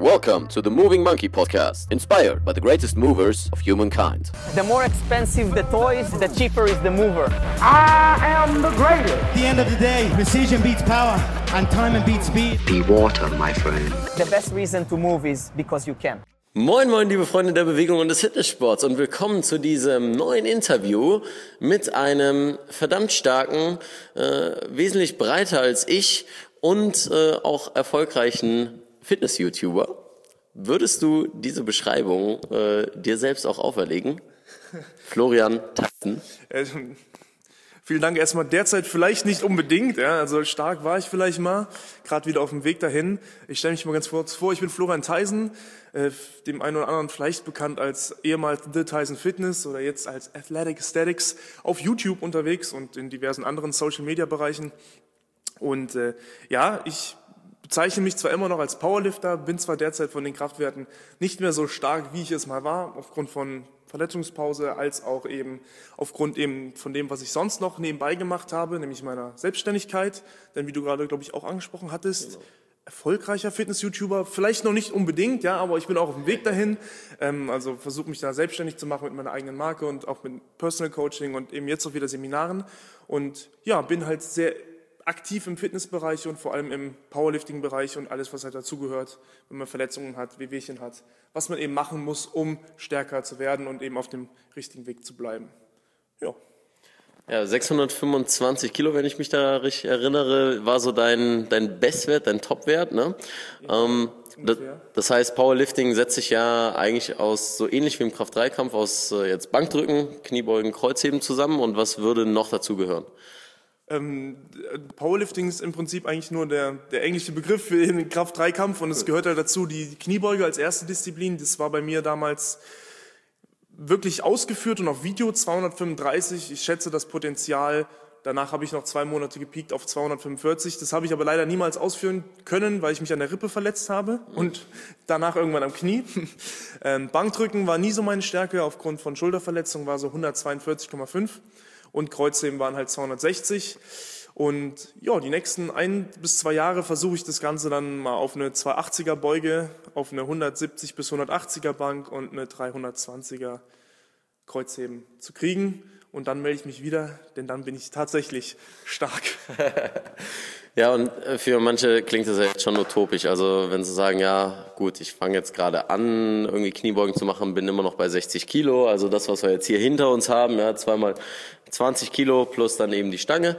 Welcome to the Moving Monkey podcast, inspired by the greatest movers of humankind. The more expensive the toys, the cheaper is the mover. I am the greatest. At the end of the day, precision beats power and time beats speed. Be water, my friend. The best reason to move is because you can. Moin, moin, liebe Freunde der Bewegung und des Fitnesssports und willkommen zu diesem neuen Interview mit einem verdammt starken, äh, wesentlich breiter als ich und äh, auch erfolgreichen Fitness-YouTuber. Würdest du diese Beschreibung äh, dir selbst auch auferlegen? Florian Tappen. Äh, vielen Dank erstmal. Derzeit vielleicht nicht unbedingt. Ja, also stark war ich vielleicht mal. Gerade wieder auf dem Weg dahin. Ich stelle mich mal ganz kurz vor. Ich bin Florian Theisen, äh, dem einen oder anderen vielleicht bekannt als ehemals The Tyson Fitness oder jetzt als Athletic Aesthetics auf YouTube unterwegs und in diversen anderen Social-Media-Bereichen. Und äh, ja, ich bezeichne mich zwar immer noch als Powerlifter, bin zwar derzeit von den Kraftwerten nicht mehr so stark, wie ich es mal war, aufgrund von Verletzungspause, als auch eben aufgrund eben von dem, was ich sonst noch nebenbei gemacht habe, nämlich meiner Selbstständigkeit. Denn wie du gerade, glaube ich, auch angesprochen hattest, genau. erfolgreicher Fitness-YouTuber, vielleicht noch nicht unbedingt, ja, aber ich bin auch auf dem Weg dahin. Ähm, also versuche mich da selbstständig zu machen mit meiner eigenen Marke und auch mit Personal Coaching und eben jetzt auch wieder Seminaren. Und ja, bin halt sehr aktiv im Fitnessbereich und vor allem im Powerlifting-Bereich und alles, was halt dazugehört, wenn man Verletzungen hat, Wehwehchen hat, was man eben machen muss, um stärker zu werden und eben auf dem richtigen Weg zu bleiben. Ja. Ja, 625 Kilo, wenn ich mich da richtig erinnere, war so dein, dein Bestwert, dein Topwert. Ne? Ja, ähm, das, das, heißt, Powerlifting setzt sich ja eigentlich aus, so ähnlich wie im Kraft-3-Kampf, aus äh, jetzt Bankdrücken, Kniebeugen, Kreuzheben zusammen. Und was würde noch dazugehören? Ähm, Powerlifting ist im Prinzip eigentlich nur der, der englische Begriff für den Kraft-3-Kampf und es gehört halt dazu die Kniebeuge als erste Disziplin. Das war bei mir damals wirklich ausgeführt und auf Video 235. Ich schätze das Potenzial. Danach habe ich noch zwei Monate gepiekt auf 245. Das habe ich aber leider niemals ausführen können, weil ich mich an der Rippe verletzt habe und danach irgendwann am Knie. Ähm, Bankdrücken war nie so meine Stärke. Aufgrund von Schulterverletzung war so 142,5 und Kreuzheben waren halt 260. Und ja, die nächsten ein bis zwei Jahre versuche ich das Ganze dann mal auf eine 280er Beuge, auf eine 170 bis 180er Bank und eine 320er Kreuzheben zu kriegen. Und dann melde ich mich wieder, denn dann bin ich tatsächlich stark. Ja, und äh, für manche klingt das ja jetzt schon utopisch. Also wenn sie sagen, ja gut, ich fange jetzt gerade an, irgendwie Kniebeugen zu machen, bin immer noch bei 60 Kilo. Also das, was wir jetzt hier hinter uns haben, ja, zweimal 20 Kilo plus dann eben die Stange.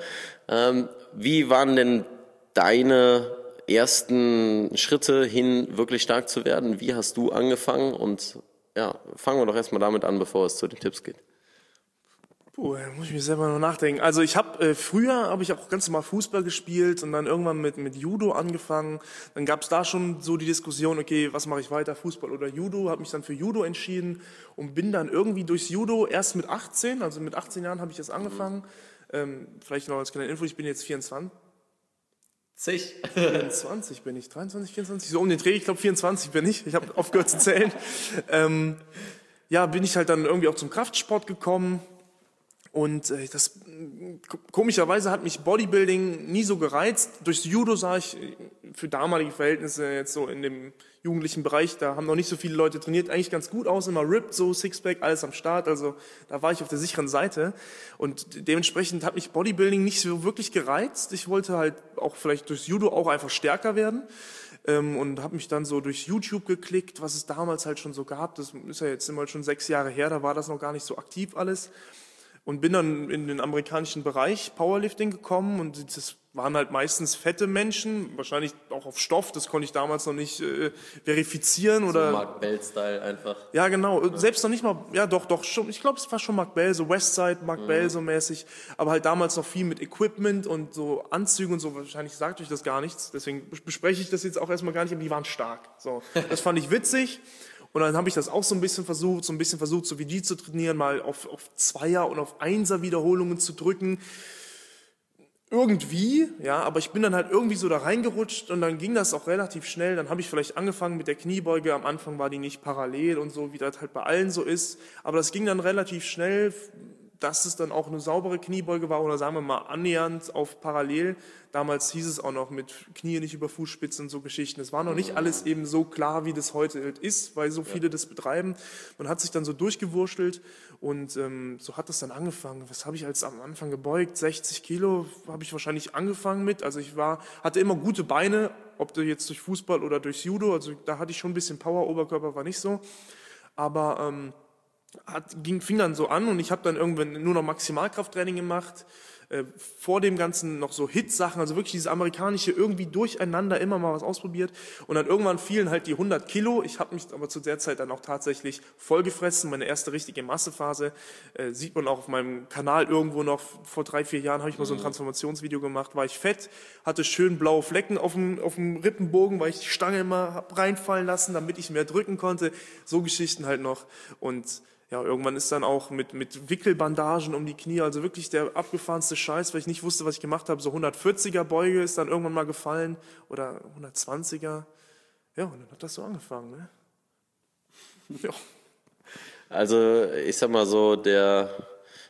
Ähm, wie waren denn deine ersten Schritte hin, wirklich stark zu werden? Wie hast du angefangen? Und ja, fangen wir doch erstmal damit an, bevor es zu den Tipps geht. Puh, da muss ich mir selber noch nachdenken. Also ich habe äh, früher habe ich auch ganz normal Fußball gespielt und dann irgendwann mit mit Judo angefangen. Dann gab es da schon so die Diskussion, okay, was mache ich weiter, Fußball oder Judo? Habe mich dann für Judo entschieden und bin dann irgendwie durchs Judo erst mit 18, also mit 18 Jahren habe ich das angefangen. Ähm, vielleicht noch als kleine Info, ich bin jetzt 24. 24 bin ich, 23, 24, so um den Dreh, ich glaube 24 bin ich. Ich habe aufgehört zu zählen. Ähm, ja, bin ich halt dann irgendwie auch zum Kraftsport gekommen und äh, das komischerweise hat mich Bodybuilding nie so gereizt. Durchs Judo sah ich äh, für damalige Verhältnisse jetzt so in dem jugendlichen Bereich, da haben noch nicht so viele Leute trainiert, eigentlich ganz gut aus, immer ripped, so Sixpack, alles am Start. Also da war ich auf der sicheren Seite. Und dementsprechend hat mich Bodybuilding nicht so wirklich gereizt. Ich wollte halt auch vielleicht durchs Judo auch einfach stärker werden ähm, und habe mich dann so durch YouTube geklickt, was es damals halt schon so gab. Das ist ja jetzt immer schon sechs Jahre her, da war das noch gar nicht so aktiv alles und bin dann in den amerikanischen Bereich Powerlifting gekommen und das waren halt meistens fette Menschen, wahrscheinlich auch auf Stoff, das konnte ich damals noch nicht äh, verifizieren oder so Mark Bell Style einfach. Ja, genau, ja. selbst noch nicht mal, ja doch, doch schon, ich glaube, es war schon Mark Bell, so Westside, Mark mhm. Bell so mäßig, aber halt damals noch viel mit Equipment und so Anzügen und so, wahrscheinlich sagt euch das gar nichts, deswegen bespreche ich das jetzt auch erstmal gar nicht, aber die waren stark. So, das fand ich witzig und dann habe ich das auch so ein bisschen versucht, so ein bisschen versucht, so wie die zu trainieren, mal auf, auf Zweier- und auf Einser-Wiederholungen zu drücken. Irgendwie, ja, aber ich bin dann halt irgendwie so da reingerutscht und dann ging das auch relativ schnell. Dann habe ich vielleicht angefangen mit der Kniebeuge. Am Anfang war die nicht parallel und so, wie das halt bei allen so ist. Aber das ging dann relativ schnell dass es dann auch eine saubere Kniebeuge war oder sagen wir mal annähernd auf parallel. Damals hieß es auch noch mit Knie nicht über Fußspitzen und so Geschichten. Es war noch nicht alles eben so klar, wie das heute ist, weil so viele das betreiben. Man hat sich dann so durchgewurschtelt und ähm, so hat das dann angefangen. Was habe ich als am Anfang gebeugt? 60 Kilo habe ich wahrscheinlich angefangen mit. Also ich war, hatte immer gute Beine, ob du jetzt durch Fußball oder durch Judo. Also da hatte ich schon ein bisschen Power, Oberkörper war nicht so. Aber ähm, hat, ging, fing dann so an und ich habe dann irgendwann nur noch Maximalkrafttraining gemacht. Äh, vor dem Ganzen noch so Hit-Sachen, also wirklich dieses amerikanische irgendwie durcheinander immer mal was ausprobiert. Und dann irgendwann fielen halt die 100 Kilo. Ich habe mich aber zu der Zeit dann auch tatsächlich vollgefressen. Meine erste richtige Massephase äh, sieht man auch auf meinem Kanal irgendwo noch. Vor drei, vier Jahren habe ich mal so ein Transformationsvideo gemacht. War ich fett, hatte schön blaue Flecken auf dem, auf dem Rippenbogen, weil ich die Stange immer hab reinfallen lassen, damit ich mehr drücken konnte. So Geschichten halt noch. Und ja, irgendwann ist dann auch mit, mit Wickelbandagen um die Knie, also wirklich der abgefahrenste Scheiß, weil ich nicht wusste, was ich gemacht habe. So 140er Beuge ist dann irgendwann mal gefallen oder 120er. Ja, und dann hat das so angefangen. Ne? Ja. Also ich sag mal so, der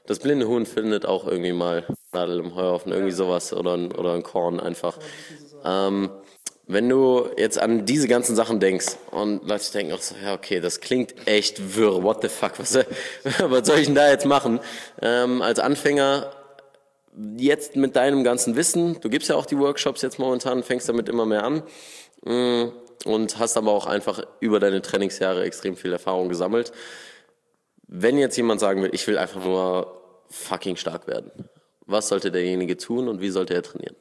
das blinde Huhn findet auch irgendwie mal Nadel im Heuhaufen, irgendwie sowas oder ein, oder ein Korn einfach. Ähm, wenn du jetzt an diese ganzen Sachen denkst und Leute denken auch so, ja okay, das klingt echt wirr, what the fuck, was, was soll ich denn da jetzt machen? Ähm, als Anfänger jetzt mit deinem ganzen Wissen, du gibst ja auch die Workshops jetzt momentan, fängst damit immer mehr an mm, und hast aber auch einfach über deine Trainingsjahre extrem viel Erfahrung gesammelt. Wenn jetzt jemand sagen will, ich will einfach nur fucking stark werden, was sollte derjenige tun und wie sollte er trainieren?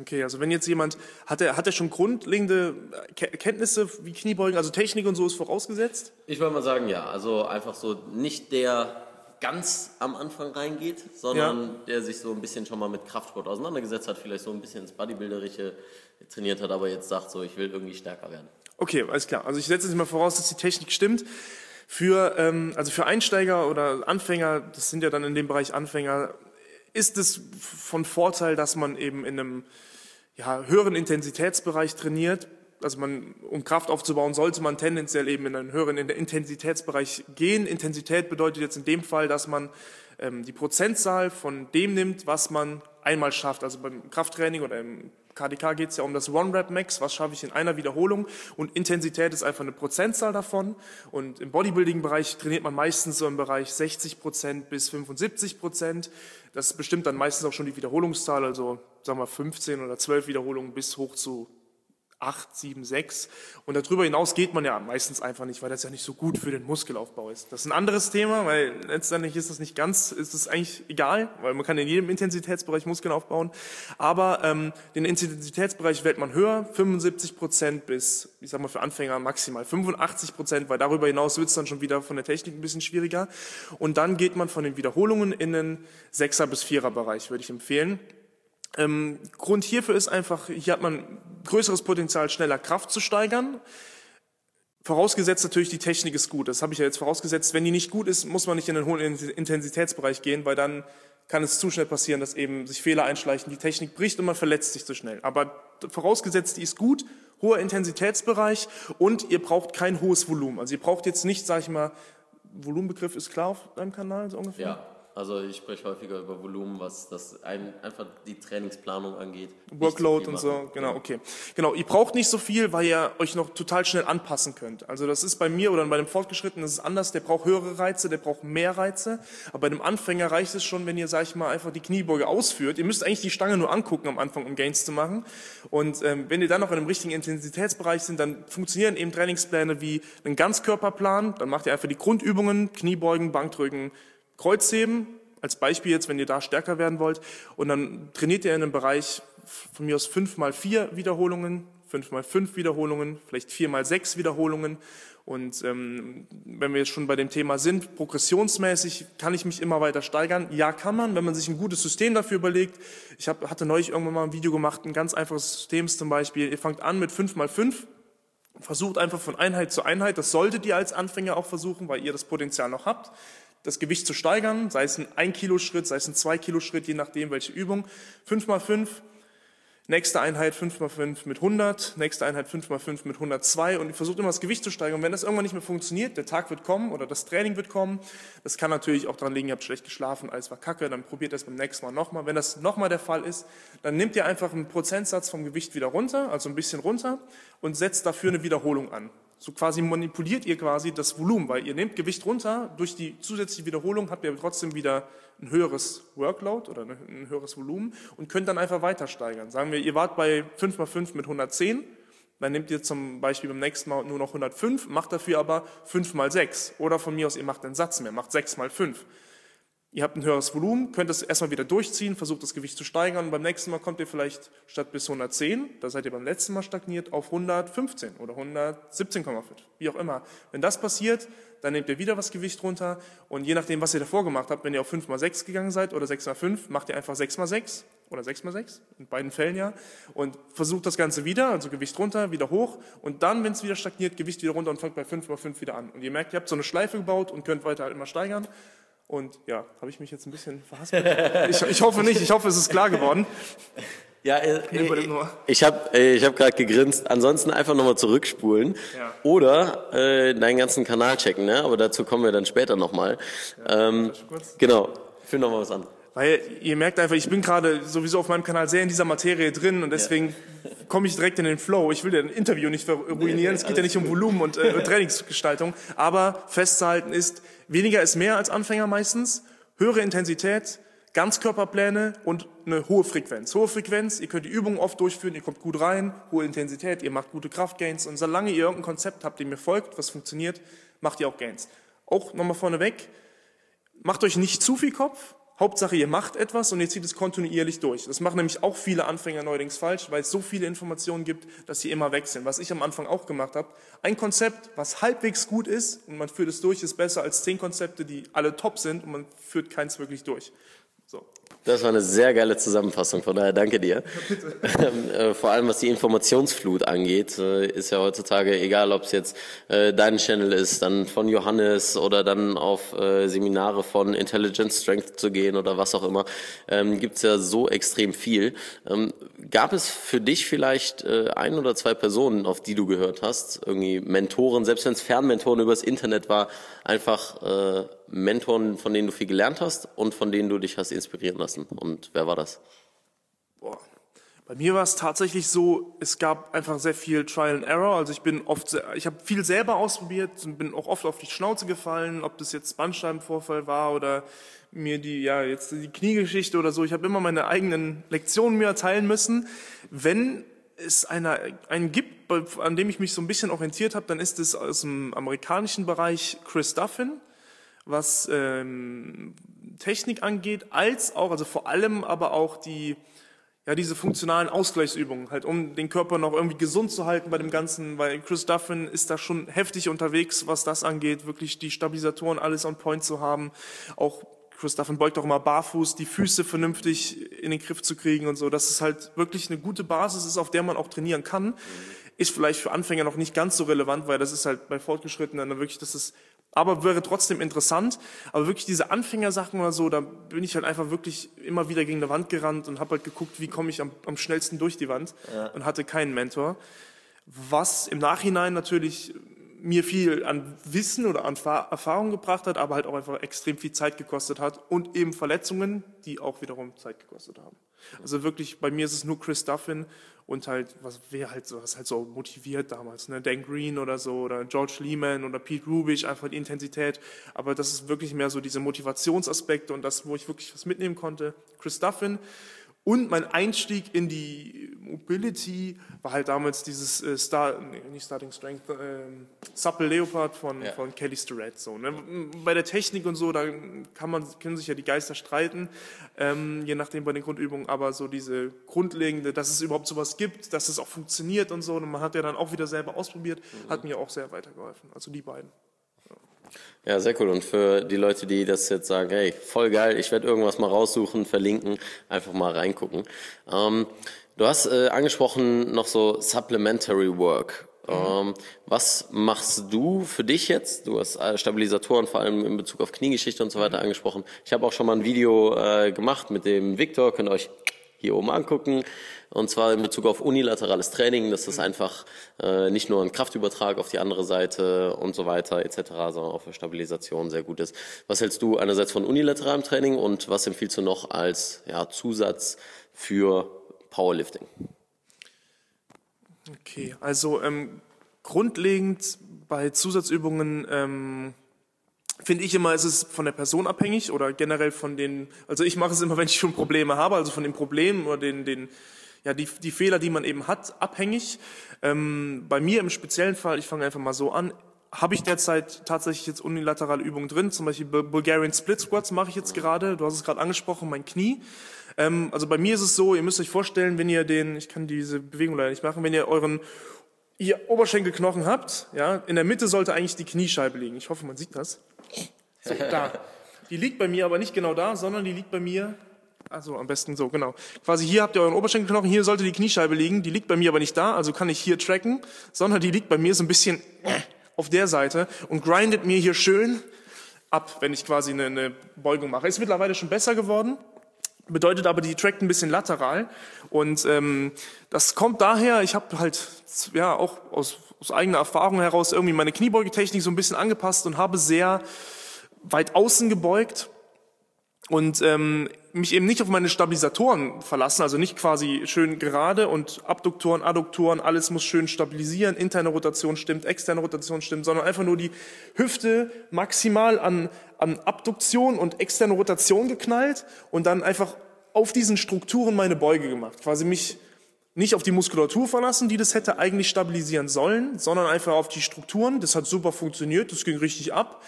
Okay, also wenn jetzt jemand, hat er, hat er schon grundlegende Ke- Kenntnisse wie Kniebeugen, also Technik und so ist vorausgesetzt? Ich würde mal sagen, ja. Also einfach so nicht der ganz am Anfang reingeht, sondern der sich so ein bisschen schon mal mit Kraftsport auseinandergesetzt hat, vielleicht so ein bisschen ins Bodybuilderische trainiert hat, aber jetzt sagt so, ich will irgendwie stärker werden. Okay, alles klar. Also ich setze jetzt mal voraus, dass die Technik stimmt. Für, ähm, also für Einsteiger oder Anfänger, das sind ja dann in dem Bereich Anfänger, ist es von Vorteil, dass man eben in einem ja, höheren Intensitätsbereich trainiert. Also man, um Kraft aufzubauen, sollte man tendenziell eben in einen höheren Intensitätsbereich gehen. Intensität bedeutet jetzt in dem Fall, dass man ähm, die Prozentzahl von dem nimmt, was man einmal schafft. Also beim Krafttraining oder im KDK geht es ja um das One-Rep-Max, was schaffe ich in einer Wiederholung und Intensität ist einfach eine Prozentzahl davon und im Bodybuilding-Bereich trainiert man meistens so im Bereich 60 Prozent bis 75 Prozent. Das bestimmt dann meistens auch schon die Wiederholungszahl, also sagen wir 15 oder 12 Wiederholungen bis hoch zu 8, 7, 6. Und darüber hinaus geht man ja meistens einfach nicht, weil das ja nicht so gut für den Muskelaufbau ist. Das ist ein anderes Thema, weil letztendlich ist das nicht ganz, ist es eigentlich egal, weil man kann in jedem Intensitätsbereich Muskeln aufbauen. Aber ähm, den Intensitätsbereich wählt man höher, 75 Prozent bis, ich sag mal für Anfänger maximal 85 Prozent, weil darüber hinaus wird es dann schon wieder von der Technik ein bisschen schwieriger. Und dann geht man von den Wiederholungen in den 6er bis 4er Bereich, würde ich empfehlen. Ähm, Grund hierfür ist einfach, hier hat man größeres Potenzial, schneller Kraft zu steigern. Vorausgesetzt natürlich, die Technik ist gut. Das habe ich ja jetzt vorausgesetzt. Wenn die nicht gut ist, muss man nicht in den hohen Intensitätsbereich gehen, weil dann kann es zu schnell passieren, dass eben sich Fehler einschleichen, die Technik bricht und man verletzt sich zu schnell. Aber vorausgesetzt, die ist gut, hoher Intensitätsbereich und ihr braucht kein hohes Volumen. Also ihr braucht jetzt nicht, sage ich mal, Volumenbegriff ist klar auf deinem Kanal so ungefähr? Ja, also ich spreche häufiger über Volumen, was das ein, einfach die Trainingsplanung angeht. Workload viel und so, genau, okay. Genau, ihr braucht nicht so viel, weil ihr euch noch total schnell anpassen könnt. Also das ist bei mir oder bei dem Fortgeschrittenen das ist anders, der braucht höhere Reize, der braucht mehr Reize. Aber bei dem Anfänger reicht es schon, wenn ihr, sag ich mal, einfach die Kniebeuge ausführt. Ihr müsst eigentlich die Stange nur angucken am Anfang, um Gains zu machen. Und ähm, wenn ihr dann noch in einem richtigen Intensitätsbereich sind, dann funktionieren eben Trainingspläne wie ein Ganzkörperplan. Dann macht ihr einfach die Grundübungen, Kniebeugen, Bankdrücken, Kreuzheben, als Beispiel jetzt, wenn ihr da stärker werden wollt. Und dann trainiert ihr in einem Bereich von mir aus fünf mal vier Wiederholungen, fünf mal fünf Wiederholungen, vielleicht vier mal sechs Wiederholungen. Und ähm, wenn wir jetzt schon bei dem Thema sind, progressionsmäßig kann ich mich immer weiter steigern. Ja, kann man, wenn man sich ein gutes System dafür überlegt. Ich hab, hatte neulich irgendwann mal ein Video gemacht, ein ganz einfaches System zum Beispiel. Ihr fangt an mit fünf mal fünf Versucht einfach von Einheit zu Einheit, das solltet ihr als Anfänger auch versuchen, weil ihr das Potenzial noch habt, das Gewicht zu steigern, sei es ein 1 Kilo Schritt, sei es ein 2 Kilo Schritt, je nachdem welche Übung. 5 mal 5, Nächste Einheit 5x5 mit 100, nächste Einheit 5x5 mit 102 und ihr versucht immer das Gewicht zu steigern. Und wenn das irgendwann nicht mehr funktioniert, der Tag wird kommen oder das Training wird kommen, das kann natürlich auch daran liegen, ihr habt schlecht geschlafen, alles war kacke, dann probiert das beim nächsten Mal nochmal. Wenn das nochmal der Fall ist, dann nehmt ihr einfach einen Prozentsatz vom Gewicht wieder runter, also ein bisschen runter und setzt dafür eine Wiederholung an. So quasi manipuliert ihr quasi das Volumen, weil ihr nehmt Gewicht runter, durch die zusätzliche Wiederholung habt ihr trotzdem wieder ein höheres Workload oder ein höheres Volumen und könnt dann einfach weiter steigern. Sagen wir, ihr wart bei 5x5 mit 110, dann nehmt ihr zum Beispiel beim nächsten Mal nur noch 105, macht dafür aber 5 mal 6. Oder von mir aus, ihr macht einen Satz mehr, macht 6 mal 5. Ihr habt ein höheres Volumen, könnt es erstmal wieder durchziehen, versucht das Gewicht zu steigern und beim nächsten Mal kommt ihr vielleicht statt bis 110, da seid ihr beim letzten Mal stagniert, auf 115 oder 117,5, wie auch immer. Wenn das passiert, dann nehmt ihr wieder was Gewicht runter und je nachdem, was ihr davor gemacht habt, wenn ihr auf 5 mal 6 gegangen seid oder 6 mal 5, macht ihr einfach 6 mal 6 oder 6 mal 6, in beiden Fällen ja, und versucht das Ganze wieder, also Gewicht runter, wieder hoch und dann, wenn es wieder stagniert, Gewicht wieder runter und fangt bei 5 mal 5 wieder an. Und ihr merkt, ihr habt so eine Schleife gebaut und könnt weiter halt immer steigern und ja, habe ich mich jetzt ein bisschen verhaspelt? ich, ich hoffe nicht, ich hoffe, es ist klar geworden. Ja, äh, ich habe ich hab gerade gegrinst. Ansonsten einfach nochmal zurückspulen ja. oder äh, deinen ganzen Kanal checken, ne? aber dazu kommen wir dann später nochmal. Ja, ähm, genau, führ nochmal was an. Weil ihr merkt einfach, ich bin gerade sowieso auf meinem Kanal sehr in dieser Materie drin und deswegen ja. komme ich direkt in den Flow. Ich will ja ein Interview nicht ruinieren, nee, nee, es geht ja nicht um Volumen und äh, Trainingsgestaltung, aber festzuhalten ist, weniger ist mehr als Anfänger meistens, höhere Intensität, Ganzkörperpläne und eine hohe Frequenz. Hohe Frequenz, ihr könnt die Übungen oft durchführen, ihr kommt gut rein, hohe Intensität, ihr macht gute Kraftgains und solange ihr irgendein Konzept habt, dem ihr folgt, was funktioniert, macht ihr auch Gains. Auch nochmal vorneweg, macht euch nicht zu viel Kopf, Hauptsache, ihr macht etwas und ihr zieht es kontinuierlich durch. Das machen nämlich auch viele Anfänger neuerdings falsch, weil es so viele Informationen gibt, dass sie immer wechseln. Was ich am Anfang auch gemacht habe. Ein Konzept, was halbwegs gut ist und man führt es durch, ist besser als zehn Konzepte, die alle top sind und man führt keins wirklich durch. So. Das war eine sehr geile Zusammenfassung, von daher danke dir. Ähm, äh, vor allem was die Informationsflut angeht, äh, ist ja heutzutage egal, ob es jetzt äh, dein Channel ist, dann von Johannes oder dann auf Seminare von Intelligent Strength zu gehen oder was auch immer, ähm, gibt es ja so extrem viel. Ähm, gab es für dich vielleicht ein oder zwei Personen, auf die du gehört hast, irgendwie Mentoren, selbst wenn es Fernmentoren übers Internet war, einfach Mentoren, von denen du viel gelernt hast und von denen du dich hast inspirieren lassen? Und wer war das? Boah. Bei mir war es tatsächlich so, es gab einfach sehr viel Trial and Error. Also ich bin oft, ich habe viel selber ausprobiert und bin auch oft auf die Schnauze gefallen, ob das jetzt Bandscheibenvorfall war oder mir die, ja, jetzt die Kniegeschichte oder so. Ich habe immer meine eigenen Lektionen mir erteilen müssen. Wenn es einer, einen gibt, an dem ich mich so ein bisschen orientiert habe, dann ist es aus dem amerikanischen Bereich Chris Duffin was ähm, Technik angeht, als auch, also vor allem aber auch die, ja, diese funktionalen Ausgleichsübungen, halt um den Körper noch irgendwie gesund zu halten bei dem Ganzen, weil Chris Duffin ist da schon heftig unterwegs, was das angeht, wirklich die Stabilisatoren alles on point zu haben. Auch Chris Duffin beugt auch immer barfuß, die Füße vernünftig in den Griff zu kriegen und so. Das ist halt wirklich eine gute Basis ist, auf der man auch trainieren kann. Ist vielleicht für Anfänger noch nicht ganz so relevant, weil das ist halt bei Fortgeschrittenen dann wirklich, das ist aber wäre trotzdem interessant. Aber wirklich diese Anfängersachen oder so, da bin ich halt einfach wirklich immer wieder gegen die Wand gerannt und habe halt geguckt, wie komme ich am, am, schnellsten durch die Wand ja. und hatte keinen Mentor. Was im Nachhinein natürlich mir viel an Wissen oder an Erfahrung gebracht hat, aber halt auch einfach extrem viel Zeit gekostet hat und eben Verletzungen, die auch wiederum Zeit gekostet haben. Also wirklich, bei mir ist es nur Chris Duffin und halt, was wer halt so, was halt so motiviert damals, ne? Dan Green oder so, oder George Lehman oder Pete Rubich, einfach die Intensität. Aber das ist wirklich mehr so diese Motivationsaspekte und das, wo ich wirklich was mitnehmen konnte. Chris Duffin. Und mein Einstieg in die Mobility war halt damals dieses äh, Star, nee, nicht Starting Strength, äh, Supple Leopard von, ja. von Kelly Starrett. So, ne? Bei der Technik und so, da kann man, können sich ja die Geister streiten, ähm, je nachdem bei den Grundübungen, aber so diese grundlegende, dass es überhaupt sowas gibt, dass es auch funktioniert und so, und man hat ja dann auch wieder selber ausprobiert, mhm. hat mir auch sehr weitergeholfen. Also die beiden. Ja, sehr cool. Und für die Leute, die das jetzt sagen, hey, voll geil, ich werde irgendwas mal raussuchen, verlinken, einfach mal reingucken. Ähm, du hast äh, angesprochen noch so Supplementary Work. Mhm. Ähm, was machst du für dich jetzt? Du hast äh, Stabilisatoren vor allem in Bezug auf Kniegeschichte und so weiter mhm. angesprochen. Ich habe auch schon mal ein Video äh, gemacht mit dem Victor, könnt ihr euch hier oben angucken. Und zwar in Bezug auf unilaterales Training, dass das einfach äh, nicht nur ein Kraftübertrag auf die andere Seite und so weiter etc., sondern auch für Stabilisation sehr gut ist. Was hältst du einerseits von unilateralem Training und was empfiehlst du noch als ja, Zusatz für Powerlifting? Okay, also ähm, grundlegend bei Zusatzübungen ähm, finde ich immer, ist es von der Person abhängig oder generell von den, also ich mache es immer, wenn ich schon Probleme habe, also von den Problemen oder den, den ja, die, die Fehler, die man eben hat, abhängig. Ähm, bei mir im speziellen Fall, ich fange einfach mal so an, habe ich derzeit tatsächlich jetzt unilaterale Übungen drin, zum Beispiel Bulgarian Split Squats mache ich jetzt gerade, du hast es gerade angesprochen, mein Knie. Ähm, also bei mir ist es so, ihr müsst euch vorstellen, wenn ihr den, ich kann diese Bewegung leider nicht machen, wenn ihr euren ihr Oberschenkelknochen habt, ja, in der Mitte sollte eigentlich die Kniescheibe liegen. Ich hoffe, man sieht das. So, da. Die liegt bei mir aber nicht genau da, sondern die liegt bei mir, also am besten so, genau. Quasi hier habt ihr euren Oberschenkelknochen, hier sollte die Kniescheibe liegen, die liegt bei mir aber nicht da, also kann ich hier tracken, sondern die liegt bei mir so ein bisschen auf der Seite und grindet mir hier schön ab, wenn ich quasi eine, eine Beugung mache. Ist mittlerweile schon besser geworden, bedeutet aber, die trackt ein bisschen lateral und ähm, das kommt daher, ich habe halt ja auch aus, aus eigener Erfahrung heraus irgendwie meine Kniebeugetechnik so ein bisschen angepasst und habe sehr weit außen gebeugt und ähm, mich eben nicht auf meine Stabilisatoren verlassen, also nicht quasi schön gerade und Abduktoren, Adduktoren, alles muss schön stabilisieren, interne Rotation stimmt, externe Rotation stimmt, sondern einfach nur die Hüfte maximal an, an Abduktion und externe Rotation geknallt und dann einfach auf diesen Strukturen meine Beuge gemacht, quasi mich nicht auf die Muskulatur verlassen, die das hätte eigentlich stabilisieren sollen, sondern einfach auf die Strukturen. Das hat super funktioniert, das ging richtig ab.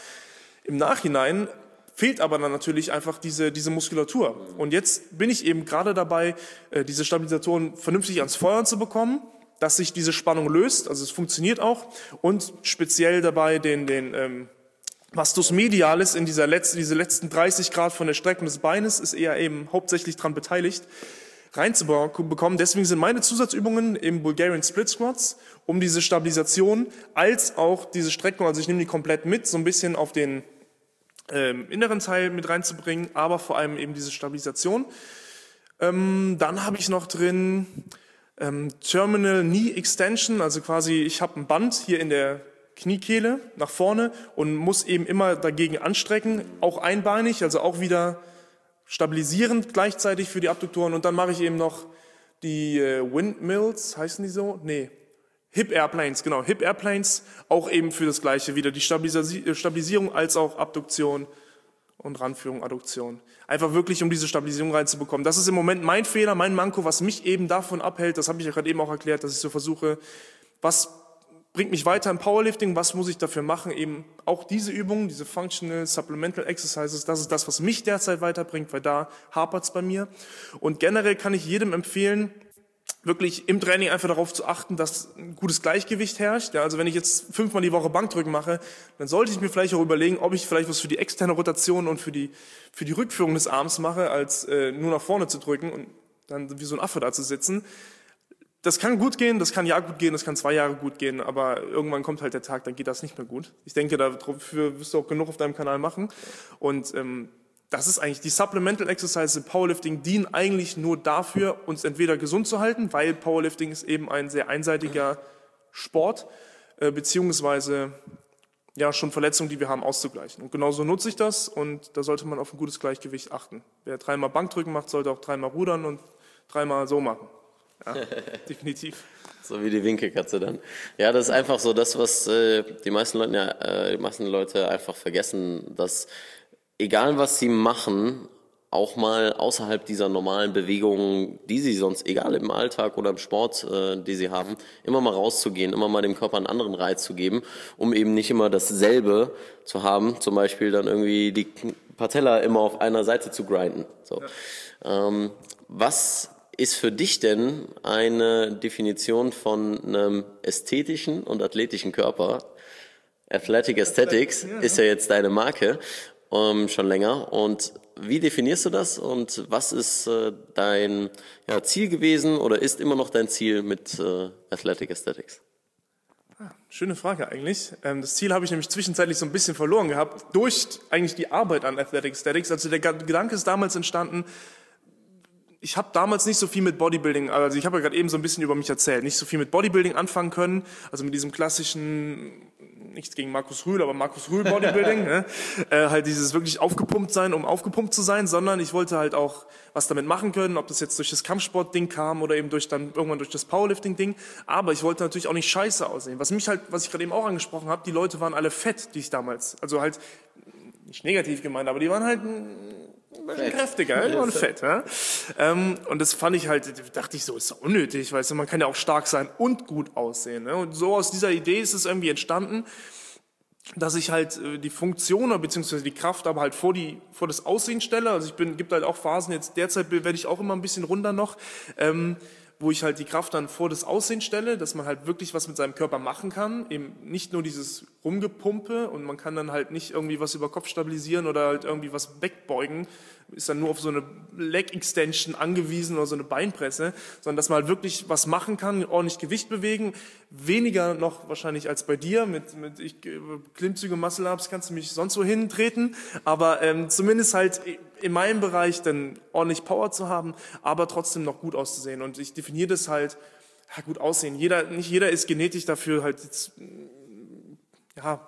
Im Nachhinein fehlt aber dann natürlich einfach diese, diese Muskulatur. Und jetzt bin ich eben gerade dabei, äh, diese Stabilisatoren vernünftig ans Feuer zu bekommen, dass sich diese Spannung löst, also es funktioniert auch, und speziell dabei den, den ähm, Vastus medialis in dieser letzten, diese letzten 30 Grad von der Streckung des Beines ist eher eben hauptsächlich dran beteiligt, reinzubekommen. Deswegen sind meine Zusatzübungen im Bulgarian Split Squats, um diese Stabilisation als auch diese Streckung, also ich nehme die komplett mit, so ein bisschen auf den ähm, inneren Teil mit reinzubringen, aber vor allem eben diese Stabilisation. Ähm, dann habe ich noch drin ähm, Terminal Knee Extension, also quasi ich habe ein Band hier in der Kniekehle nach vorne und muss eben immer dagegen anstrecken, auch einbeinig, also auch wieder stabilisierend gleichzeitig für die Abduktoren und dann mache ich eben noch die äh, Windmills, heißen die so? Nee, Hip Airplanes, genau, Hip Airplanes, auch eben für das Gleiche, wieder die äh, Stabilisierung als auch Abduktion und Ranführung, Adduktion. Einfach wirklich, um diese Stabilisierung reinzubekommen. Das ist im Moment mein Fehler, mein Manko, was mich eben davon abhält, das habe ich ja gerade eben auch erklärt, dass ich so versuche, was bringt mich weiter im Powerlifting, was muss ich dafür machen, eben auch diese Übungen, diese Functional Supplemental Exercises, das ist das, was mich derzeit weiterbringt, weil da hapert's bei mir. Und generell kann ich jedem empfehlen, wirklich im Training einfach darauf zu achten, dass ein gutes Gleichgewicht herrscht. Ja, also wenn ich jetzt fünfmal die Woche Bankdrücken mache, dann sollte ich mir vielleicht auch überlegen, ob ich vielleicht was für die externe Rotation und für die, für die Rückführung des Arms mache, als äh, nur nach vorne zu drücken und dann wie so ein Affe da zu sitzen. Das kann gut gehen, das kann ja gut gehen, das kann zwei Jahre gut gehen, aber irgendwann kommt halt der Tag, dann geht das nicht mehr gut. Ich denke, dafür wirst du auch genug auf deinem Kanal machen. Und ähm, das ist eigentlich, die Supplemental Exercises im Powerlifting dienen eigentlich nur dafür, uns entweder gesund zu halten, weil Powerlifting ist eben ein sehr einseitiger Sport, äh, beziehungsweise ja schon Verletzungen, die wir haben, auszugleichen. Und genauso nutze ich das und da sollte man auf ein gutes Gleichgewicht achten. Wer dreimal Bankdrücken macht, sollte auch dreimal rudern und dreimal so machen. Ja, definitiv. So wie die Winkelkatze dann. Ja, das ist einfach so das, was äh, die meisten Leute, ja, äh, die meisten Leute einfach vergessen, dass egal was sie machen, auch mal außerhalb dieser normalen Bewegungen, die sie sonst, egal im Alltag oder im Sport, äh, die sie haben, immer mal rauszugehen, immer mal dem Körper einen anderen Reiz zu geben, um eben nicht immer dasselbe zu haben, zum Beispiel dann irgendwie die Patella immer auf einer Seite zu grinden. So. Ja. Ähm, was ist für dich denn eine Definition von einem ästhetischen und athletischen Körper? Athletic Aesthetics ist ja jetzt deine Marke ähm, schon länger. Und wie definierst du das und was ist äh, dein ja, Ziel gewesen oder ist immer noch dein Ziel mit äh, Athletic Aesthetics? Ah, schöne Frage eigentlich. Ähm, das Ziel habe ich nämlich zwischenzeitlich so ein bisschen verloren gehabt durch eigentlich die Arbeit an Athletic Aesthetics. Also der Gedanke ist damals entstanden, ich habe damals nicht so viel mit Bodybuilding, also ich habe ja gerade eben so ein bisschen über mich erzählt, nicht so viel mit Bodybuilding anfangen können, also mit diesem klassischen, nichts gegen Markus Rühl, aber Markus Rühl Bodybuilding, ne? äh, halt dieses wirklich aufgepumpt sein, um aufgepumpt zu sein, sondern ich wollte halt auch was damit machen können, ob das jetzt durch das Kampfsport-Ding kam oder eben durch dann irgendwann durch das Powerlifting-Ding, aber ich wollte natürlich auch nicht scheiße aussehen. Was mich halt, was ich gerade eben auch angesprochen habe, die Leute waren alle fett, die ich damals, also halt nicht negativ gemeint, aber die waren halt bisschen kräftiger ja, und fett. Ja? Ähm, und das fand ich halt, dachte ich so, ist unnötig, weißt du, man kann ja auch stark sein und gut aussehen. Ne? Und so aus dieser Idee ist es irgendwie entstanden, dass ich halt äh, die Funktion beziehungsweise die Kraft aber halt vor die vor das Aussehen stelle. Also ich bin gibt halt auch Phasen jetzt derzeit werde ich auch immer ein bisschen runder noch. Ähm, wo ich halt die Kraft dann vor das Aussehen stelle, dass man halt wirklich was mit seinem Körper machen kann, eben nicht nur dieses Rumgepumpe und man kann dann halt nicht irgendwie was über Kopf stabilisieren oder halt irgendwie was wegbeugen, ist dann nur auf so eine Leg Extension angewiesen oder so eine Beinpresse, sondern dass man halt wirklich was machen kann, ordentlich Gewicht bewegen, weniger noch wahrscheinlich als bei dir mit, mit ich, Klimmzüge, Muscle Ups kannst du mich sonst wo hintreten, aber ähm, zumindest halt in meinem Bereich dann ordentlich Power zu haben, aber trotzdem noch gut auszusehen und ich definiere das halt ja, gut aussehen. Jeder, nicht jeder ist genetisch dafür halt jetzt, ja,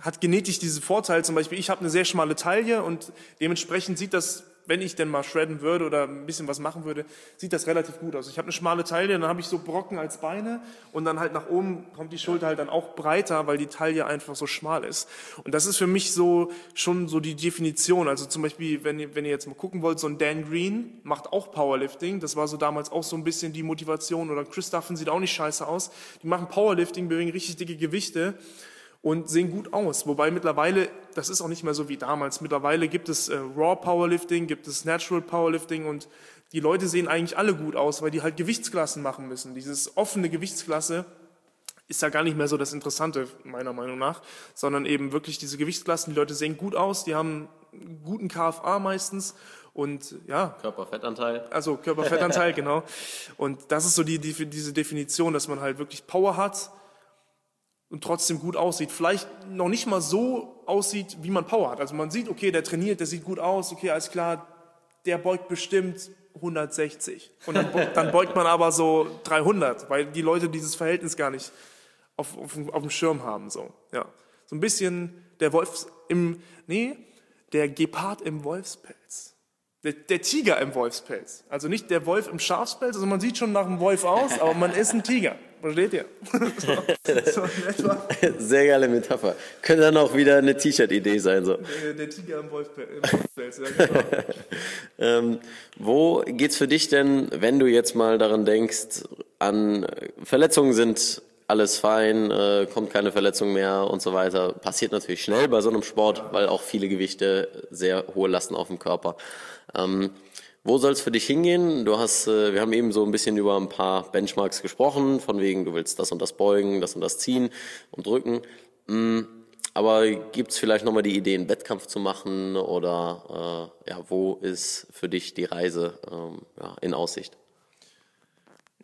hat genetisch diesen Vorteil. Zum Beispiel, ich habe eine sehr schmale Taille und dementsprechend sieht das, wenn ich denn mal shredden würde oder ein bisschen was machen würde, sieht das relativ gut aus. Ich habe eine schmale Taille, dann habe ich so Brocken als Beine und dann halt nach oben kommt die Schulter halt dann auch breiter, weil die Taille einfach so schmal ist. Und das ist für mich so schon so die Definition. Also zum Beispiel, wenn ihr, wenn ihr jetzt mal gucken wollt, so ein Dan Green macht auch Powerlifting. Das war so damals auch so ein bisschen die Motivation. Oder Chris Duffin sieht auch nicht scheiße aus. Die machen Powerlifting, bewegen richtig dicke Gewichte und sehen gut aus. Wobei mittlerweile, das ist auch nicht mehr so wie damals, mittlerweile gibt es äh, Raw Powerlifting, gibt es Natural Powerlifting und die Leute sehen eigentlich alle gut aus, weil die halt Gewichtsklassen machen müssen. Dieses offene Gewichtsklasse ist ja gar nicht mehr so das Interessante, meiner Meinung nach, sondern eben wirklich diese Gewichtsklassen, die Leute sehen gut aus, die haben guten KFA meistens und ja. Körperfettanteil. Also Körperfettanteil, genau. Und das ist so die, die, diese Definition, dass man halt wirklich Power hat, und trotzdem gut aussieht. Vielleicht noch nicht mal so aussieht, wie man Power hat. Also man sieht, okay, der trainiert, der sieht gut aus, okay, alles klar, der beugt bestimmt 160. Und dann, dann beugt man aber so 300, weil die Leute dieses Verhältnis gar nicht auf, auf, auf dem Schirm haben. So, ja. so ein bisschen der Wolf im, nee, der Gepard im Wolfspelz. Der, der, Tiger im Wolfspelz. Also nicht der Wolf im Schafspelz, also man sieht schon nach einem Wolf aus, aber man ist ein Tiger. Versteht ihr? so, so Sehr geile Metapher. Könnte dann auch wieder eine T-Shirt-Idee sein. So. Der, der Tiger im Wolfspelz. Ja, genau. ähm, wo geht's für dich denn, wenn du jetzt mal daran denkst, an Verletzungen sind alles fein, äh, kommt keine Verletzung mehr und so weiter. Passiert natürlich schnell bei so einem Sport, weil auch viele Gewichte sehr hohe Lasten auf dem Körper. Ähm, wo soll es für dich hingehen? Du hast, äh, wir haben eben so ein bisschen über ein paar Benchmarks gesprochen, von wegen, du willst das und das beugen, das und das ziehen und drücken. Mm, aber gibt es vielleicht nochmal die Idee, einen Wettkampf zu machen oder äh, ja, wo ist für dich die Reise ähm, ja, in Aussicht?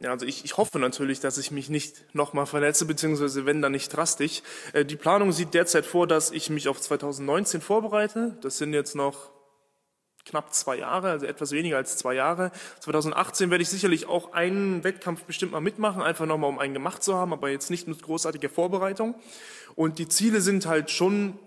Ja, also ich, ich hoffe natürlich, dass ich mich nicht nochmal verletze, beziehungsweise wenn dann nicht drastisch. Äh, die Planung sieht derzeit vor, dass ich mich auf 2019 vorbereite. Das sind jetzt noch knapp zwei Jahre, also etwas weniger als zwei Jahre. 2018 werde ich sicherlich auch einen Wettkampf bestimmt mal mitmachen, einfach nochmal um einen gemacht zu haben, aber jetzt nicht mit großartiger Vorbereitung. Und die Ziele sind halt schon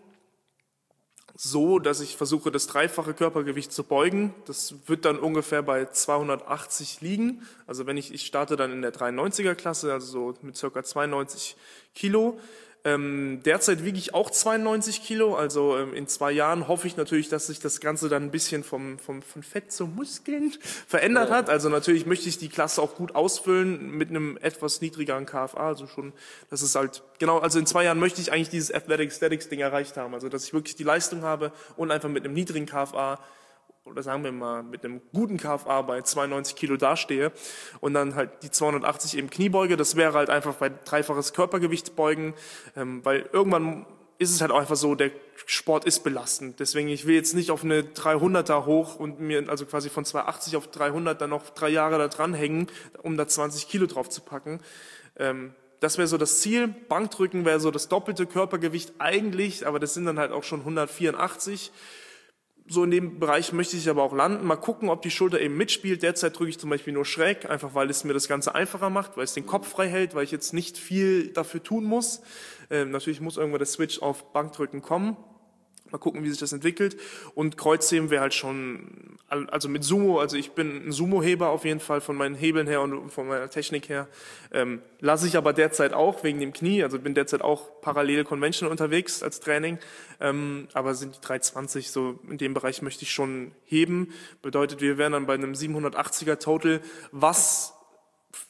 so, dass ich versuche, das dreifache Körpergewicht zu beugen. Das wird dann ungefähr bei 280 liegen. Also wenn ich, ich starte dann in der 93er Klasse, also so mit circa 92 Kilo. Ähm, derzeit wiege ich auch 92 Kilo, also ähm, in zwei Jahren hoffe ich natürlich, dass sich das Ganze dann ein bisschen vom, vom, von Fett zu Muskeln verändert hat. Also natürlich möchte ich die Klasse auch gut ausfüllen mit einem etwas niedrigeren KFA, also schon, das ist halt, genau, also in zwei Jahren möchte ich eigentlich dieses Athletic Statics Ding erreicht haben, also dass ich wirklich die Leistung habe und einfach mit einem niedrigen KFA oder sagen wir mal mit einem guten KFA bei 92 Kilo dastehe und dann halt die 280 eben Kniebeuge, das wäre halt einfach bei dreifaches Körpergewicht beugen, ähm, weil irgendwann ist es halt auch einfach so, der Sport ist belastend. Deswegen, ich will jetzt nicht auf eine 300er hoch und mir also quasi von 280 auf 300 dann noch drei Jahre da dranhängen, um da 20 Kilo drauf zu packen. Ähm, das wäre so das Ziel. Bankdrücken wäre so das doppelte Körpergewicht eigentlich, aber das sind dann halt auch schon 184 so in dem Bereich möchte ich aber auch landen. Mal gucken, ob die Schulter eben mitspielt. Derzeit drücke ich zum Beispiel nur schräg, einfach weil es mir das Ganze einfacher macht, weil es den Kopf frei hält, weil ich jetzt nicht viel dafür tun muss. Ähm, natürlich muss irgendwann der Switch auf Bankdrücken kommen. Mal gucken, wie sich das entwickelt. Und Kreuzheben wäre halt schon, also mit Sumo, also ich bin ein Sumo-Heber auf jeden Fall von meinen Hebeln her und von meiner Technik her. Ähm, lasse ich aber derzeit auch wegen dem Knie, also bin derzeit auch parallel Conventional unterwegs als Training. Ähm, aber sind die 320 so, in dem Bereich möchte ich schon heben. Bedeutet, wir wären dann bei einem 780er Total, was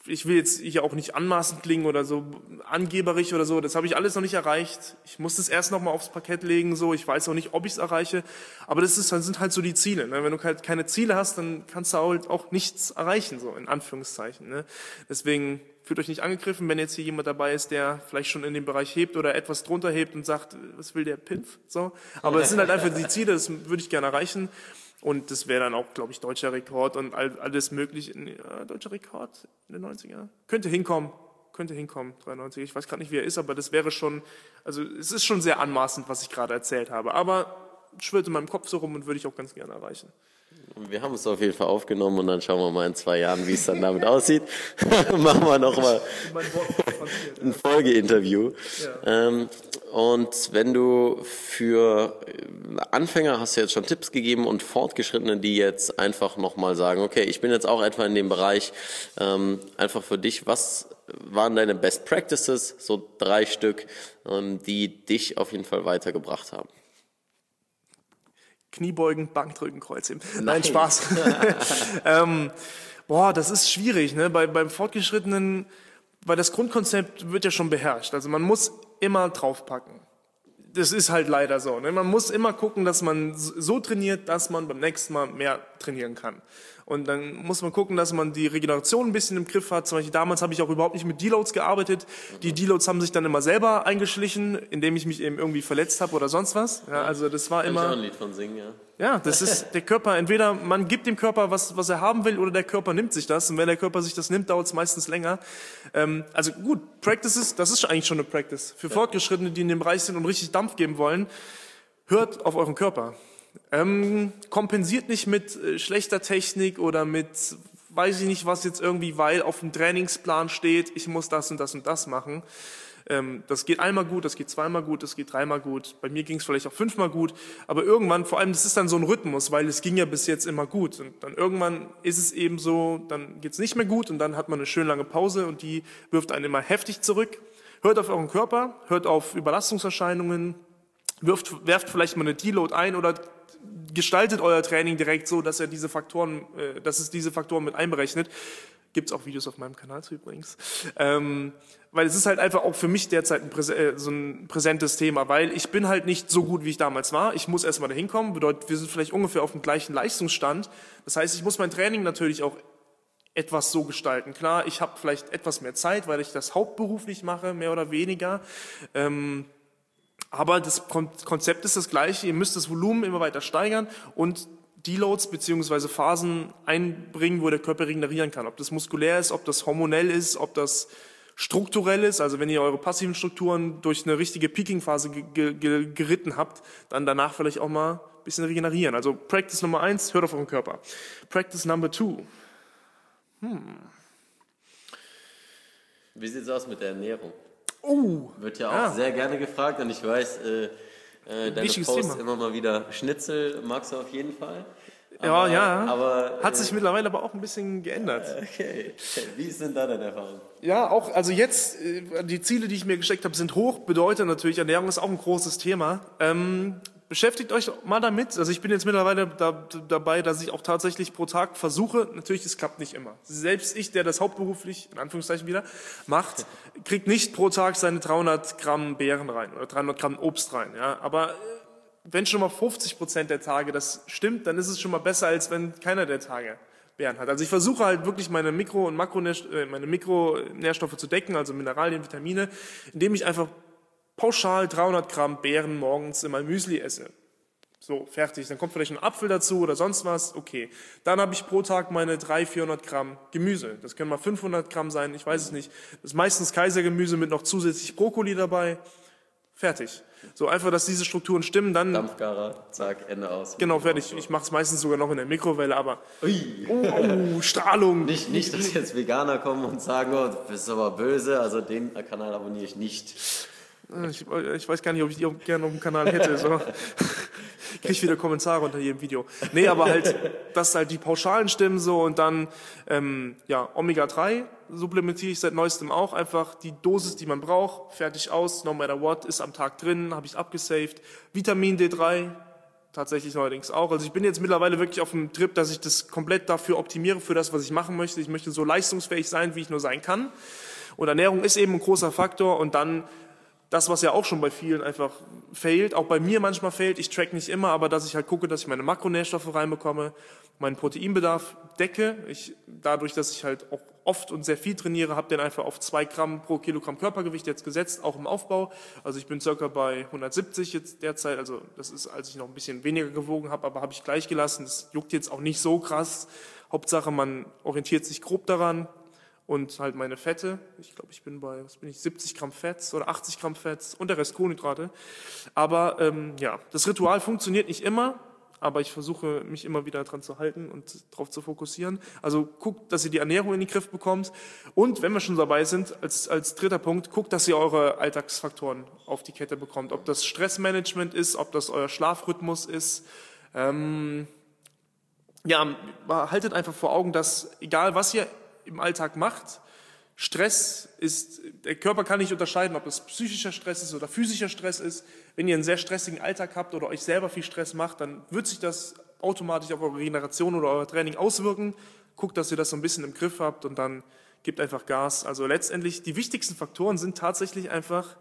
ich will jetzt hier auch nicht anmaßend klingen oder so angeberig oder so. Das habe ich alles noch nicht erreicht. Ich muss das erst noch mal aufs Parkett legen. So, ich weiß auch nicht, ob ich es erreiche. Aber das ist, sind halt so die Ziele. Ne? Wenn du halt keine Ziele hast, dann kannst du halt auch nichts erreichen, so in Anführungszeichen. Ne? Deswegen fühlt euch nicht angegriffen, wenn jetzt hier jemand dabei ist, der vielleicht schon in dem Bereich hebt oder etwas drunter hebt und sagt, was will der Pimpf? So. Aber es sind halt einfach die Ziele. Das würde ich gerne erreichen. Und das wäre dann auch, glaube ich, deutscher Rekord und alles möglich. Ja, deutscher Rekord in den 90er. Könnte hinkommen, könnte hinkommen, 93. Ich weiß gerade nicht, wie er ist, aber das wäre schon, also es ist schon sehr anmaßend, was ich gerade erzählt habe. Aber schwirrt in meinem Kopf so rum und würde ich auch ganz gerne erreichen. Wir haben es auf jeden Fall aufgenommen und dann schauen wir mal in zwei Jahren, wie es dann damit aussieht. Machen wir nochmal ein Folgeinterview. Ja. Ähm, und wenn du für Anfänger hast du jetzt schon Tipps gegeben und Fortgeschrittene, die jetzt einfach nochmal sagen, okay, ich bin jetzt auch etwa in dem Bereich, ähm, einfach für dich, was waren deine Best Practices, so drei Stück, ähm, die dich auf jeden Fall weitergebracht haben? Kniebeugen, Bankdrücken, Kreuzheben. Nein, Nein Spaß. ähm, boah, das ist schwierig, ne? Bei, beim Fortgeschrittenen, weil das Grundkonzept wird ja schon beherrscht. Also man muss immer draufpacken. Das ist halt leider so. Ne? Man muss immer gucken, dass man so trainiert, dass man beim nächsten Mal mehr trainieren kann. Und dann muss man gucken, dass man die Regeneration ein bisschen im Griff hat. Zum Beispiel damals habe ich auch überhaupt nicht mit Deloads gearbeitet. Die Deloads haben sich dann immer selber eingeschlichen, indem ich mich eben irgendwie verletzt habe oder sonst was. Ja, also das war Kann immer. Ich auch ein Lied von singen, ja. Ja, das ist der Körper. Entweder man gibt dem Körper was, was er haben will, oder der Körper nimmt sich das. Und wenn der Körper sich das nimmt, dauert es meistens länger. Ähm, also gut, Practices, das ist eigentlich schon eine Practice für Fortgeschrittene, die in dem Bereich sind und richtig Dampf geben wollen. Hört auf euren Körper. Ähm, kompensiert nicht mit äh, schlechter Technik oder mit, weiß ich nicht was jetzt irgendwie, weil auf dem Trainingsplan steht, ich muss das und das und das machen. Ähm, das geht einmal gut, das geht zweimal gut, das geht dreimal gut. Bei mir ging es vielleicht auch fünfmal gut. Aber irgendwann, vor allem, das ist dann so ein Rhythmus, weil es ging ja bis jetzt immer gut. Und dann irgendwann ist es eben so, dann geht es nicht mehr gut und dann hat man eine schön lange Pause und die wirft einen immer heftig zurück. Hört auf euren Körper, hört auf Überlastungserscheinungen, wirft, werft vielleicht mal eine Deload ein oder gestaltet euer Training direkt so, dass er diese Faktoren, äh, dass es diese Faktoren mit einberechnet. Gibt's auch Videos auf meinem Kanal zu übrigens. Ähm, weil es ist halt einfach auch für mich derzeit ein äh, so ein präsentes Thema, weil ich bin halt nicht so gut, wie ich damals war. Ich muss erstmal dahin kommen, bedeutet, wir sind vielleicht ungefähr auf dem gleichen Leistungsstand. Das heißt, ich muss mein Training natürlich auch etwas so gestalten. Klar, ich habe vielleicht etwas mehr Zeit, weil ich das hauptberuflich mache, mehr oder weniger. Ähm, aber das Konzept ist das gleiche. Ihr müsst das Volumen immer weiter steigern und Deloads beziehungsweise Phasen einbringen, wo der Körper regenerieren kann. Ob das muskulär ist, ob das hormonell ist, ob das strukturell ist. Also wenn ihr eure passiven Strukturen durch eine richtige Peaking-Phase ge ge geritten habt, dann danach vielleicht auch mal ein bisschen regenerieren. Also Practice Nummer eins, hört auf euren Körper. Practice Number two. Hm. Wie sieht's aus mit der Ernährung? Oh, Wird ja auch ja. sehr gerne gefragt und ich weiß, äh, äh, deine Wichtiges Posts Thema. immer mal wieder Schnitzel magst du auf jeden Fall. ja, Aber- ja. Aber, Hat äh, sich mittlerweile aber auch ein bisschen geändert. Okay. Wie sind da deine Erfahrungen? Ja, auch, also jetzt, äh, die Ziele, die ich mir gesteckt habe, sind hoch, bedeutet natürlich, Ernährung ist auch ein großes Thema. Ähm, beschäftigt euch mal damit. Also ich bin jetzt mittlerweile da, dabei, dass ich auch tatsächlich pro Tag versuche, natürlich, es klappt nicht immer. Selbst ich, der das hauptberuflich, in Anführungszeichen wieder, macht, kriegt nicht pro Tag seine 300 Gramm Beeren rein oder 300 Gramm Obst rein. Ja, aber äh, wenn schon mal 50 Prozent der Tage das stimmt, dann ist es schon mal besser, als wenn keiner der Tage Beeren hat. Also ich versuche halt wirklich meine Mikro- und Makronährstoffe, äh, meine Mikronährstoffe zu decken, also Mineralien, Vitamine, indem ich einfach pauschal 300 Gramm Beeren morgens in mein Müsli esse. So, fertig. Dann kommt vielleicht ein Apfel dazu oder sonst was. Okay. Dann habe ich pro Tag meine 300, 400 Gramm Gemüse. Das können mal 500 Gramm sein, ich weiß es nicht. Das ist meistens Kaisergemüse mit noch zusätzlich Brokkoli dabei. Fertig. So einfach, dass diese Strukturen stimmen, dann Dampfgarer, zack, Ende aus. genau fertig. Ich mache es meistens sogar noch in der Mikrowelle, aber Ui. oh, Strahlung. Nicht, nicht, dass jetzt Veganer kommen und sagen, oh, du bist aber böse, also den Kanal abonniere ich nicht. Ich, ich weiß gar nicht, ob ich die auch gerne auf dem Kanal hätte. So. Krieg ich wieder Kommentare unter jedem Video. Nee, aber halt, dass halt die Pauschalen stimmen so und dann, ähm, ja, Omega-3 supplementiere ich seit neuestem auch. Einfach die Dosis, die man braucht, fertig aus, no matter what, ist am Tag drin, habe ich abgesaved. Vitamin D3, tatsächlich neuerdings auch. Also ich bin jetzt mittlerweile wirklich auf dem Trip, dass ich das komplett dafür optimiere, für das, was ich machen möchte. Ich möchte so leistungsfähig sein, wie ich nur sein kann. Und Ernährung ist eben ein großer Faktor und dann das, was ja auch schon bei vielen einfach fehlt, auch bei mir manchmal fehlt, ich track nicht immer, aber dass ich halt gucke, dass ich meine Makronährstoffe reinbekomme, meinen Proteinbedarf decke. Ich, dadurch, dass ich halt auch oft und sehr viel trainiere, habe den einfach auf zwei Gramm pro Kilogramm Körpergewicht jetzt gesetzt, auch im Aufbau. Also ich bin circa bei 170 jetzt derzeit, also das ist, als ich noch ein bisschen weniger gewogen habe, aber habe ich gleich gelassen. Das juckt jetzt auch nicht so krass. Hauptsache, man orientiert sich grob daran und halt meine Fette. Ich glaube, ich bin bei, was bin ich, 70 Gramm Fett oder 80 Gramm Fett und der Rest Kohlenhydrate. Aber ähm, ja, das Ritual funktioniert nicht immer, aber ich versuche mich immer wieder dran zu halten und darauf zu fokussieren. Also guckt, dass ihr die Ernährung in den Griff bekommt und wenn wir schon dabei sind, als, als dritter Punkt, guckt, dass ihr eure Alltagsfaktoren auf die Kette bekommt. Ob das Stressmanagement ist, ob das euer Schlafrhythmus ist. Ähm, ja, haltet einfach vor Augen, dass egal was ihr im Alltag macht. Stress ist, der Körper kann nicht unterscheiden, ob es psychischer Stress ist oder physischer Stress ist. Wenn ihr einen sehr stressigen Alltag habt oder euch selber viel Stress macht, dann wird sich das automatisch auf eure Regeneration oder euer Training auswirken. Guckt, dass ihr das so ein bisschen im Griff habt und dann gebt einfach Gas. Also letztendlich, die wichtigsten Faktoren sind tatsächlich einfach,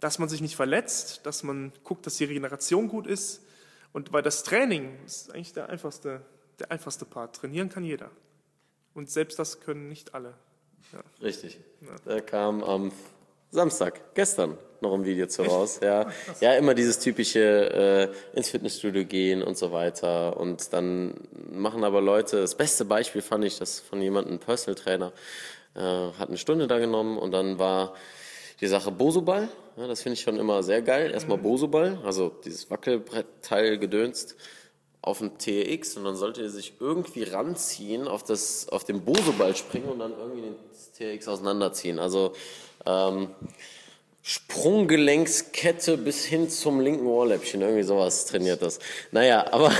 dass man sich nicht verletzt, dass man guckt, dass die Regeneration gut ist. Und weil das Training ist eigentlich der einfachste, der einfachste Part. Trainieren kann jeder. Und selbst das können nicht alle. Ja. Richtig. Da kam am Samstag, gestern, noch ein Video zu raus. Ja, ja immer dieses typische äh, ins Fitnessstudio gehen und so weiter. Und dann machen aber Leute, das beste Beispiel fand ich, das von jemandem, Personal Trainer, äh, hat eine Stunde da genommen und dann war die Sache Bosoball. Ja, das finde ich schon immer sehr geil. Erstmal Mhm. Bosoball, also dieses Wackelbrettteil gedönst auf ein TX und dann sollte er sich irgendwie ranziehen, auf, das, auf den Bosoball springen und dann irgendwie den TX auseinanderziehen. Also ähm, Sprunggelenkskette bis hin zum linken Ohrläppchen, irgendwie sowas trainiert das. Naja, aber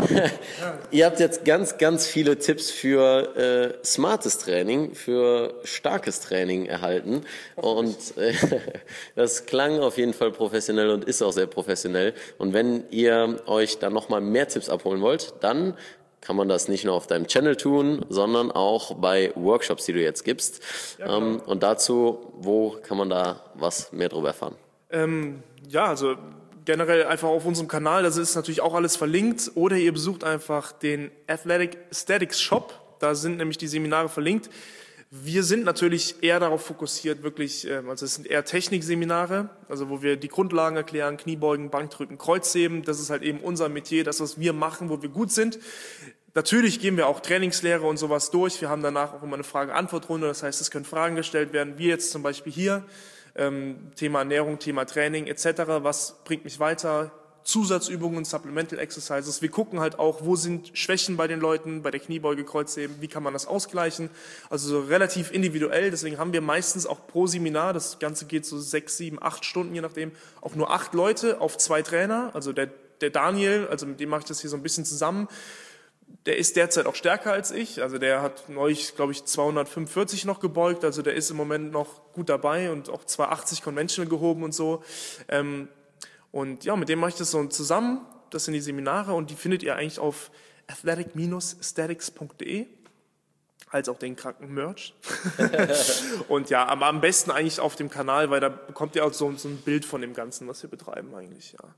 ihr habt jetzt ganz, ganz viele Tipps für äh, smartes Training, für starkes Training erhalten und äh, das klang auf jeden Fall professionell und ist auch sehr professionell. Und wenn ihr euch da nochmal mehr Tipps abholen wollt, dann kann man das nicht nur auf deinem Channel tun, sondern auch bei Workshops, die du jetzt gibst. ähm, und dazu, wo kann man da was mehr drüber erfahren? Ähm, ja, also generell einfach auf unserem Kanal, das ist natürlich auch alles verlinkt. Oder ihr besucht einfach den Athletic Aesthetics Shop. Da sind nämlich die Seminare verlinkt. Wir sind natürlich eher darauf fokussiert, wirklich, ähm, also es sind eher Technikseminare, also wo wir die Grundlagen erklären, Kniebeugen, Bankdrücken, Kreuzheben. Das ist halt eben unser Metier, das, was wir machen, wo wir gut sind. Natürlich gehen wir auch Trainingslehre und sowas durch. Wir haben danach auch immer eine Frage-Antwort-Runde. Das heißt, es können Fragen gestellt werden, wie jetzt zum Beispiel hier. Ähm, Thema Ernährung, Thema Training etc. Was bringt mich weiter? Zusatzübungen, Supplemental Exercises. Wir gucken halt auch, wo sind Schwächen bei den Leuten, bei der Kniebeuge, Kreuzheben, wie kann man das ausgleichen. Also so relativ individuell, deswegen haben wir meistens auch pro Seminar, das Ganze geht so sechs, sieben, acht Stunden, je nachdem, auch nur acht Leute auf zwei Trainer. Also der, der Daniel, also mit dem mache ich das hier so ein bisschen zusammen, der ist derzeit auch stärker als ich. Also der hat neulich, glaube ich, 245 noch gebeugt. Also der ist im Moment noch gut dabei und auch 280 Conventional gehoben und so. Ähm, und ja, mit dem mache ich das so zusammen. Das sind die Seminare und die findet ihr eigentlich auf athletic-statics.de als auch den kranken Merch. und ja, aber am besten eigentlich auf dem Kanal, weil da bekommt ihr auch so, so ein Bild von dem Ganzen, was wir betreiben eigentlich, ja.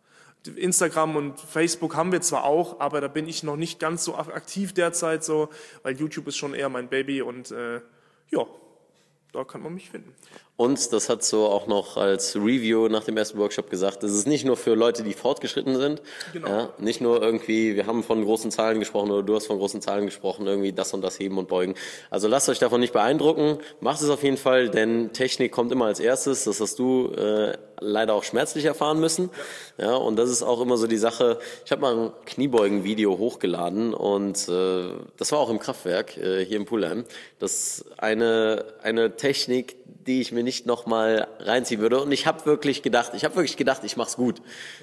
Instagram und Facebook haben wir zwar auch, aber da bin ich noch nicht ganz so aktiv derzeit so, weil YouTube ist schon eher mein Baby und äh, ja, da kann man mich finden. Und das hat so auch noch als Review nach dem ersten Workshop gesagt, das ist nicht nur für Leute, die fortgeschritten sind. Genau. Ja, nicht nur irgendwie, wir haben von großen Zahlen gesprochen oder du hast von großen Zahlen gesprochen, irgendwie das und das heben und beugen. Also lasst euch davon nicht beeindrucken. Macht es auf jeden Fall, denn Technik kommt immer als erstes. Das hast du äh, leider auch schmerzlich erfahren müssen. Ja, und das ist auch immer so die Sache. Ich habe mal ein Kniebeugen-Video hochgeladen und äh, das war auch im Kraftwerk äh, hier im Pulheim. Das eine eine Technik, die ich mir nicht nochmal reinziehen würde. Und ich habe wirklich gedacht, ich habe wirklich gedacht, ich mach's gut.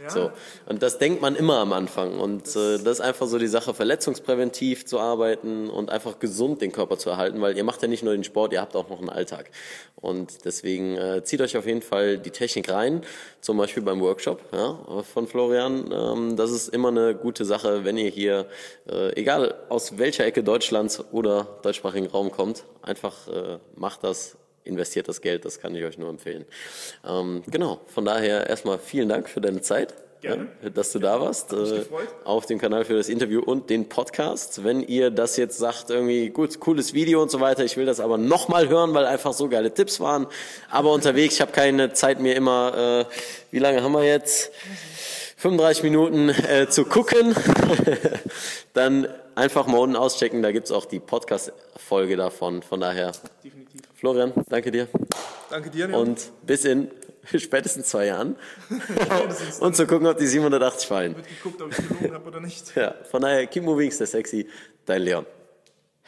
So. Und das denkt man immer am Anfang. Und äh, das ist einfach so die Sache, verletzungspräventiv zu arbeiten und einfach gesund den Körper zu erhalten, weil ihr macht ja nicht nur den Sport, ihr habt auch noch einen Alltag. Und deswegen äh, zieht euch auf jeden Fall die Technik rein, zum Beispiel beim Workshop ja, von Florian. Ähm, das ist immer eine gute Sache, wenn ihr hier, äh, egal aus welcher Ecke Deutschlands oder deutschsprachigen Raum kommt, einfach äh, macht das investiert das Geld, das kann ich euch nur empfehlen. Ähm, genau, von daher erstmal vielen Dank für deine Zeit. Gerne. Ja, dass du da warst, äh, auf dem Kanal für das Interview und den Podcast. Wenn ihr das jetzt sagt, irgendwie gut, cooles Video und so weiter, ich will das aber nochmal hören, weil einfach so geile Tipps waren. Aber unterwegs, ich habe keine Zeit mir immer, äh, wie lange haben wir jetzt? 35 Minuten äh, zu gucken, dann einfach mal unten auschecken, da gibt's auch die Podcast-Folge davon. Von daher, Definitiv. Florian, danke dir Danke dir, Leon. und bis in spätestens zwei Jahren und zu gucken, ob die 780 fallen. wird geguckt, ob ich gelogen habe oder nicht. Ja, von daher, keep moving, stay sexy, dein Leon.